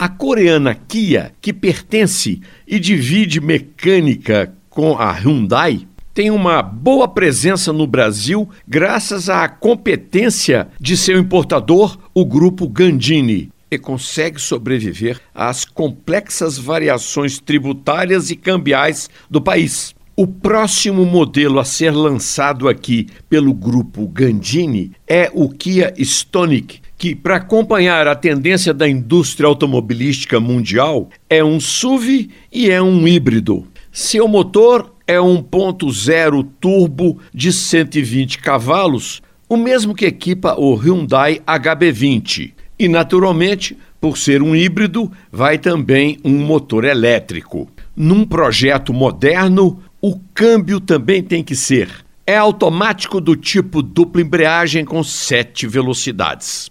A coreana Kia, que pertence e divide mecânica com a Hyundai, tem uma boa presença no Brasil graças à competência de seu importador, o grupo Gandini, e consegue sobreviver às complexas variações tributárias e cambiais do país. O próximo modelo a ser lançado aqui pelo grupo Gandini é o Kia Stonic, que, para acompanhar a tendência da indústria automobilística mundial, é um SUV e é um híbrido. Seu motor é 1.0 turbo de 120 cavalos, o mesmo que equipa o Hyundai HB20. E, naturalmente, por ser um híbrido, vai também um motor elétrico. Num projeto moderno, o câmbio também tem que ser. É automático do tipo dupla embreagem com sete velocidades.